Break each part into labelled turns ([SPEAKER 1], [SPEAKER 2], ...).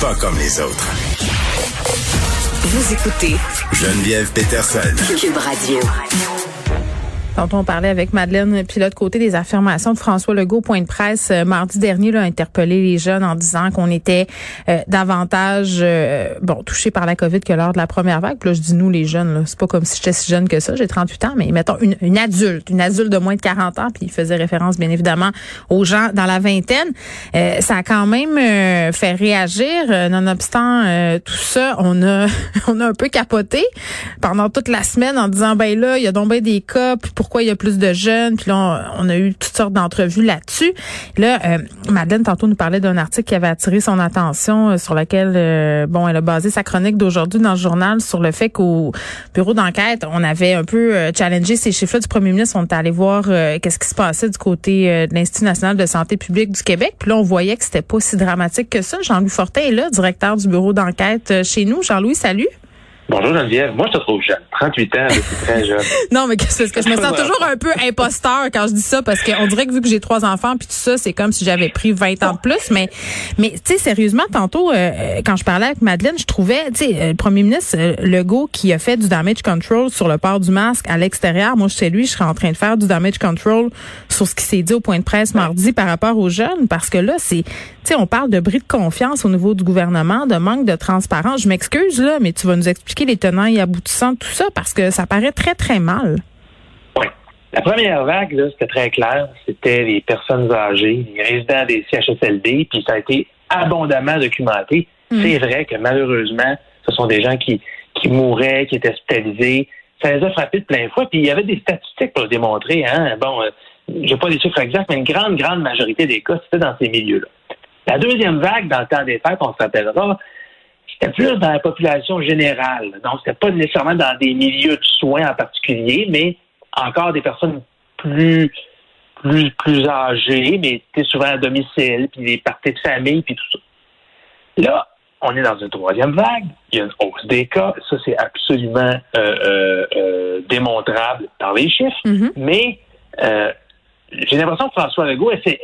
[SPEAKER 1] Pas comme les autres.
[SPEAKER 2] Vous écoutez
[SPEAKER 1] Geneviève Peterson.
[SPEAKER 2] Cube Radio.
[SPEAKER 3] Quand on parlait avec Madeleine Pilote côté des affirmations de François Legault, point de presse euh, mardi dernier, là, interpellé les jeunes en disant qu'on était euh, davantage euh, bon touchés par la COVID que lors de la première vague. Puis là, je dis nous les jeunes, c'est pas comme si j'étais si jeune que ça, j'ai 38 ans, mais mettons une, une, adulte, une adulte de moins de 40 ans, puis il faisait référence bien évidemment aux gens dans la vingtaine. ça a quand même fait réagir. nonobstant tout ça, on a on a un peu capoté pendant toute la semaine en disant ben là, il y a donc des cas, pour pourquoi il y a plus de jeunes. Puis là, on, a eu toutes sortes d'entrevues là-dessus. Là, euh, Madeleine, tantôt, nous parlait d'un article qui avait attiré son attention, euh, sur lequel, euh, bon, elle a basé sa chronique d'aujourd'hui dans le journal sur le fait qu'au bureau d'enquête, on avait un peu challengé ces chiffres-là du premier ministre. On était allé voir qu'est-ce qui se passait du côté de l'Institut national de santé publique du Québec. Puis là, on voyait que c'était pas si dramatique que ça. Jean-Louis Fortin est là, directeur du bureau d'enquête chez nous. Jean-Louis, salut.
[SPEAKER 4] Bonjour Geneviève. Moi, je te trouve jeune. 38 ans, c'est très jeune.
[SPEAKER 3] non, mais c'est que je me sens toujours un peu imposteur quand je dis ça parce qu'on dirait que vu que j'ai trois enfants puis tout ça, c'est comme si j'avais pris 20 ans de plus. Mais, mais tu sais, sérieusement, tantôt, euh, quand je parlais avec Madeleine, je trouvais, tu sais, euh, le premier ministre euh, Legault qui a fait du damage control sur le port du masque à l'extérieur. Moi, chez lui, je serais en train de faire du damage control sur ce qui s'est dit au point de presse mardi par rapport aux jeunes parce que là, c'est, sais, on parle de bris de confiance au niveau du gouvernement, de manque de transparence. Je m'excuse, là, mais tu vas nous expliquer les tenants et aboutissants de tout ça parce que ça paraît très, très mal.
[SPEAKER 4] Oui. La première vague, c'était très clair. C'était les personnes âgées, les résidents des CHSLD, puis ça a été abondamment documenté. Mm. C'est vrai que malheureusement, ce sont des gens qui, qui mouraient, qui étaient hospitalisés. Ça les a frappés de plein fois. Puis il y avait des statistiques pour le démontrer. Hein? Bon, euh, j'ai pas les chiffres exacts, mais une grande, grande majorité des cas, c'était dans ces milieux-là. La deuxième vague, dans le temps des fêtes, on se rappellera, c'était plus dans la population générale. Donc, c'était pas nécessairement dans des milieux de soins en particulier, mais encore des personnes plus plus plus âgées, mais souvent à domicile, puis des parties de famille, puis tout ça. Là, on est dans une troisième vague. Il y a une hausse des cas. Ça, c'est absolument euh, euh, euh, démontrable par les chiffres. Mm-hmm. Mais j'ai l'impression que François Legault essaie,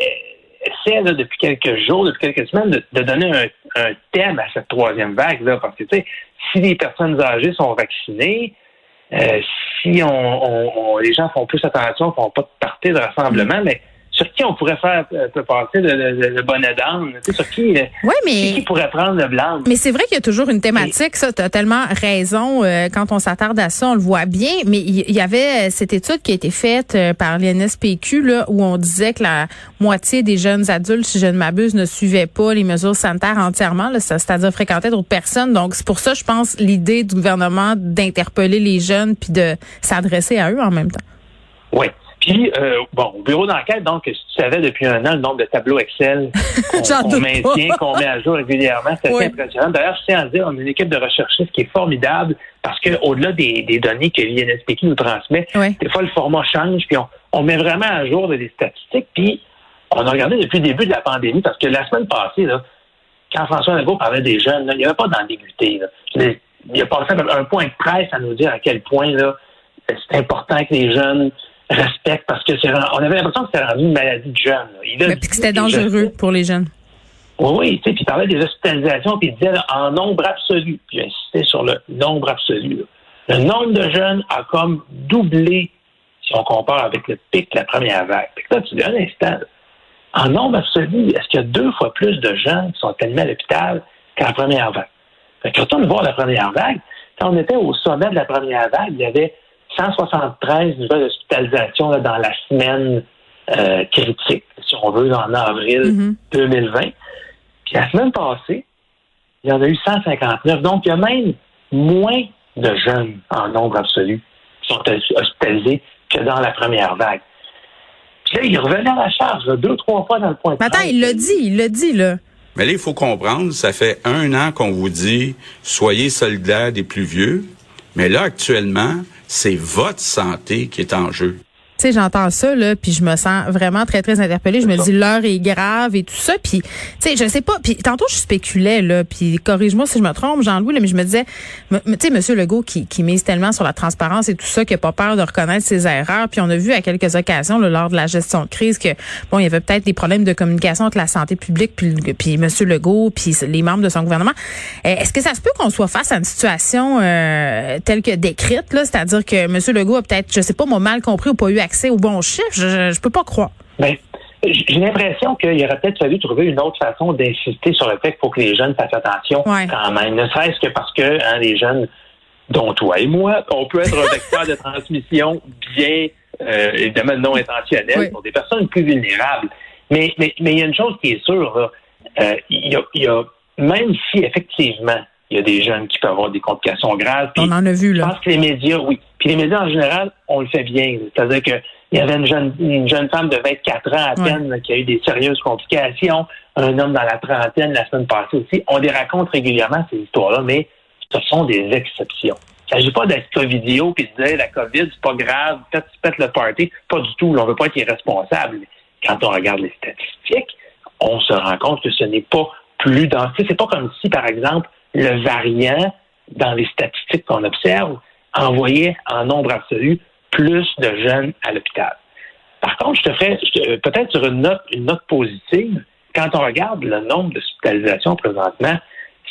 [SPEAKER 4] depuis quelques jours, depuis quelques semaines, de, donner un, thème à cette troisième vague là, parce que si les personnes âgées sont vaccinées, euh, si les gens font plus attention, font pas de partie de rassemblement, mais sur qui on pourrait faire euh, passer le, bonnet d'âne? Sur qui, euh, qui pourrait prendre le blanc?
[SPEAKER 3] Mais c'est vrai qu'il y a toujours une thématique, ça, tu as tellement raison. Euh, quand on s'attarde à ça, on le voit bien. Mais il y, avait cette étude qui a été faite par l'INSPQ, là, où on disait que la moitié des jeunes adultes, si je ne m'abuse, ne suivaient pas les mesures sanitaires entièrement, c'est-à-dire fréquentaient d'autres personnes. Donc, c'est pour ça, je pense, l'idée du gouvernement d'interpeller les jeunes puis de s'adresser à eux en même temps.
[SPEAKER 4] Oui. Puis, euh, bon, au bureau d'enquête, donc, si tu savais depuis un an le nombre de tableaux Excel qu'on maintient, qu'on met à jour régulièrement, c'est impressionnant. D'ailleurs, je tiens à dire, on a une équipe de recherchistes qui est formidable parce qu'au-delà des, des, données que l'INSPQ nous transmet, des fois, le format change, puis on, on met vraiment à jour des statistiques. Puis, on a regardé depuis le début de la pandémie parce que la semaine passée, là, quand François Legault parlait des jeunes, il n'y avait pas d'ambiguïté. Il a passé un point de presse à nous dire à quel point là, c'est important que les jeunes respecte parce que c'est on avait l'impression que c'était rendu une maladie de jeunes.
[SPEAKER 3] Mais puis que c'était dangereux pour les jeunes.
[SPEAKER 4] Oui, oui, tu sais, puis il parlait des hospitalisations, puis il disait en nombre absolu, puis il insistait sur le nombre absolu. Le nombre de jeunes a comme doublé si on compare avec le pic de la première vague. Puis là, tu dis un instant, en nombre absolu, est-ce qu'il y a deux fois plus de gens qui sont admis à l'hôpital la première vague? Fait que quand on voit la première vague, quand on était au sommet de la première vague, il y avait 173 nouvelles hospitalisations dans la semaine euh, critique, si on veut, en avril 2020. Mm-hmm. Puis la semaine passée, il y en a eu 159. Donc, il y a même moins de jeunes en nombre absolu qui sont hospitalisés que dans la première vague. Puis là, il revenait à la charge, deux, trois fois dans le point de
[SPEAKER 3] Mais attends, il l'a dit, il l'a dit, là.
[SPEAKER 5] Mais là, il faut comprendre, ça fait un an qu'on vous dit, soyez solidaires des plus vieux. Mais là, actuellement, c'est votre santé qui est en jeu
[SPEAKER 3] sais, j'entends ça là, puis je me sens vraiment très très interpellée. Je me dis l'heure est grave et tout ça, puis tu sais, je sais pas. Puis tantôt je spéculais là, puis corrige-moi si je me trompe, Jean-Louis, mais je me disais, tu sais, Monsieur Legault qui, qui mise tellement sur la transparence et tout ça, qui a pas peur de reconnaître ses erreurs. Puis on a vu à quelques occasions là, lors de la gestion de crise que bon, il y avait peut-être des problèmes de communication entre la santé publique puis, puis Monsieur Legault puis les membres de son gouvernement. Eh, est-ce que ça se peut qu'on soit face à une situation euh, telle que décrite là, c'est-à-dire que Monsieur Legault a peut-être, je sais pas, moi mal compris ou pas eu accès au bon chiffre. Je, je peux pas croire.
[SPEAKER 4] Ben, j'ai l'impression qu'il aurait peut-être fallu trouver une autre façon d'insister sur le fait qu'il faut que les jeunes fassent attention quand même. Ne serait-ce que parce que hein, les jeunes, dont toi et moi, on peut être un vecteur de transmission bien, euh, évidemment, non intentionnel pour des personnes plus vulnérables. Mais, mais, mais il y a une chose qui est sûre, euh, il, y a, il y a, même si effectivement il y a des jeunes qui peuvent avoir des complications graves.
[SPEAKER 3] On en a vu, là.
[SPEAKER 4] Je pense que les médias, oui. Puis les médias, en général, on le fait bien. C'est-à-dire qu'il y avait une jeune, une jeune femme de 24 ans à peine qui a eu des sérieuses complications, un homme dans la trentaine la semaine passée aussi. On les raconte régulièrement, ces histoires-là, mais ce sont des exceptions. Il ne s'agit pas d'être vidéo puis de dire la COVID, c'est pas grave, peut-être tu pètes le party. Pas du tout. on ne veut pas être irresponsable. Quand on regarde les statistiques, on se rend compte que ce n'est pas plus dans. C'est pas comme si, par exemple, le variant dans les statistiques qu'on observe envoyait en nombre absolu plus de jeunes à l'hôpital. Par contre, je te ferai peut-être sur une note, positive, quand on regarde le nombre d'hospitalisations présentement,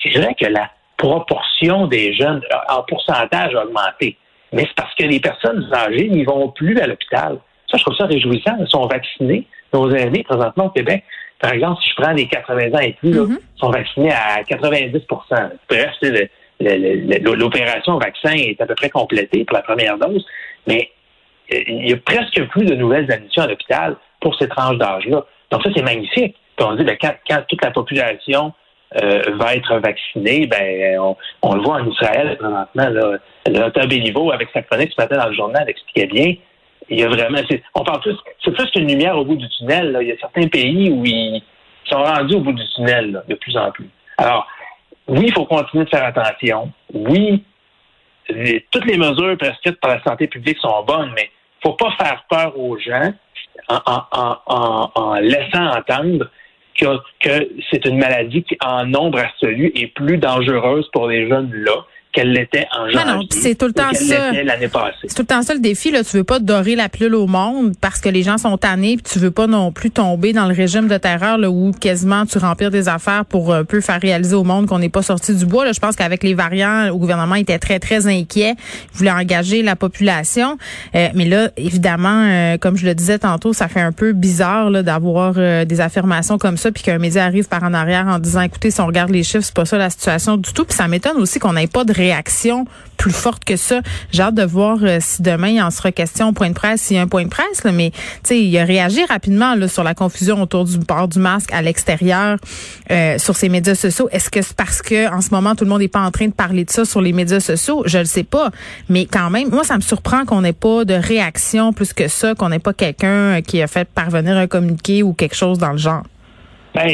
[SPEAKER 4] c'est vrai que la proportion des jeunes en pourcentage a augmenté. Mais c'est parce que les personnes âgées n'y vont plus à l'hôpital. Ça, je trouve ça réjouissant. Ils sont vaccinés. Nos aînés, présentement au Québec, par exemple, si je prends les 80 ans et plus, ils sont vaccinés à 90 Bref, l'opération vaccin est à peu près complétée pour la première dose, mais euh, il y a presque plus de nouvelles admissions à l'hôpital pour ces tranches d'âge-là. Donc ça, c'est magnifique. Puis on dit, ben, quand, toute la population euh, va être vaccinée, ben, on, le voit en Israël présentement. Là, le Béliveau, avec sa chronique ce matin dans le journal, expliquait bien il y a vraiment, on parle plus, c'est plus qu'une lumière au bout du tunnel. Il y a certains pays où ils sont rendus au bout du tunnel de plus en plus. Alors, oui, il faut continuer de faire attention. Oui, toutes les mesures prescrites par la santé publique sont bonnes, mais il ne faut pas faire peur aux gens en, laissant entendre que, que c'est une maladie qui, en nombre absolu, est plus dangereuse pour les jeunes là qu'elle l'était en janvier. Non, non,
[SPEAKER 3] c'est tout le temps ça.
[SPEAKER 4] L'année passée.
[SPEAKER 3] C'est tout le temps ça le défi. Là, tu veux pas dorer la pilule au monde parce que les gens sont tannés, puis tu veux pas non plus tomber dans le régime de terreur là, où quasiment tu remplir des affaires pour un peu faire réaliser au monde qu'on n'est pas sorti du bois. Là, je pense qu'avec les variants, le gouvernement était très très inquiet, il voulait engager la population, euh, mais là, évidemment, euh, comme je le disais tantôt, ça fait un peu bizarre là, d'avoir euh, des affirmations comme ça, puis qu'un média arrive par en arrière en disant, écoutez, si on regarde les chiffres, c'est pas ça la situation du tout. Puis ça m'étonne aussi qu'on n'ait pas de réaction plus forte que ça. J'ai hâte de voir euh, si demain il en sera question au point de presse, s'il y a un point de presse, là, mais il a réagi rapidement là, sur la confusion autour du port du masque à l'extérieur euh, sur ses médias sociaux. Est-ce que c'est parce que en ce moment tout le monde n'est pas en train de parler de ça sur les médias sociaux? Je le sais pas. Mais quand même, moi, ça me surprend qu'on n'ait pas de réaction plus que ça, qu'on n'ait pas quelqu'un qui a fait parvenir un communiqué ou quelque chose dans le genre.
[SPEAKER 4] Ben,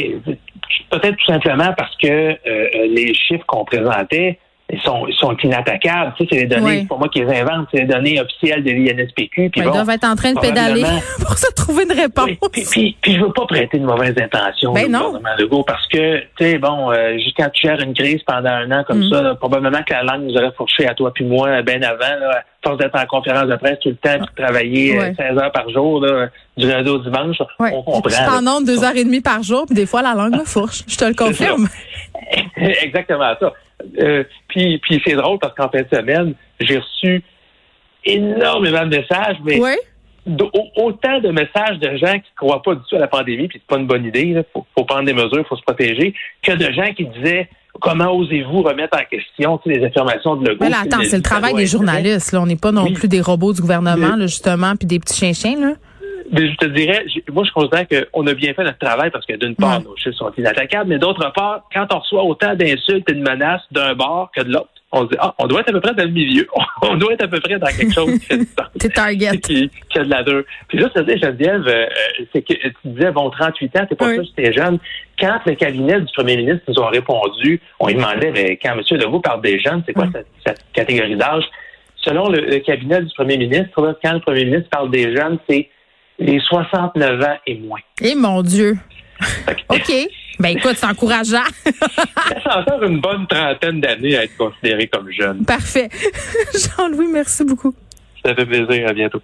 [SPEAKER 4] peut-être tout simplement parce que euh, les chiffres qu'on présentait sont, ils sont inattaquables. Tu sais, c'est les données, c'est pas moi qui les invente, c'est les données officielles de l'INSPQ.
[SPEAKER 3] Puis ils doivent être en train de pédaler pour se trouver une réponse.
[SPEAKER 4] puis, puis, puis, je veux pas prêter de mauvaises intentions
[SPEAKER 3] ben
[SPEAKER 4] au gouvernement Legault parce que, tu sais, bon, euh, quand tu gères une crise pendant un an comme mm. ça, probablement que la langue nous aurait fourché à toi puis moi bien avant, là, force d'être en conférence de presse tout le temps, puis de travailler 16 euh, heures par jour, là, du lundi au dimanche, on comprend. Je
[SPEAKER 3] suis en nombre deux heures et demie par jour, puis des fois la langue me fourche. Je te le confirme.
[SPEAKER 4] Exactement ça. Euh, puis, puis c'est drôle parce qu'en fin de semaine, j'ai reçu énormément de messages, mais autant de messages de gens qui ne croient pas du tout à la pandémie, puis c'est pas une bonne idée, il faut, prendre des mesures, il faut se protéger, que de gens qui disaient comment osez-vous remettre en question les affirmations de Legault.
[SPEAKER 3] Mais là, attends, c'est le travail des journalistes. Là. On n'est pas non plus des robots du gouvernement, justement, puis des petits chiens-chiens. Là
[SPEAKER 4] je te dirais, moi, je considère qu'on a bien fait notre travail parce que d'une part, nos chiffres sont inattaquables, mais d'autre part, quand on reçoit autant d'insultes et de menaces d'un bord que de l'autre, on se dit, ah, on doit être à peu près dans le milieu. on doit être à peu près dans quelque chose qui fait du sens.
[SPEAKER 3] T'es target.
[SPEAKER 4] Qui, qui a de la deux. Puis juste te dire, Geneviève, euh, c'est que tu disais, bon, 38 ans, t'es pas
[SPEAKER 3] Oui.
[SPEAKER 4] sûr que t'es jeune. Quand le cabinet du premier ministre nous ont répondu, on lui demandait, ben, quand M. Legault parle des jeunes, c'est quoi
[SPEAKER 3] Mm.
[SPEAKER 4] cette, cette catégorie d'âge? Selon le, le cabinet du premier ministre, là, quand le premier ministre parle des jeunes, c'est les 69 ans et moins.
[SPEAKER 3] Eh mon Dieu. OK. Ben écoute, c'est encourageant.
[SPEAKER 4] Ça encore une bonne trentaine d'années à être considéré comme jeune.
[SPEAKER 3] Parfait. Jean-Louis, merci beaucoup.
[SPEAKER 4] Ça fait plaisir. À bientôt.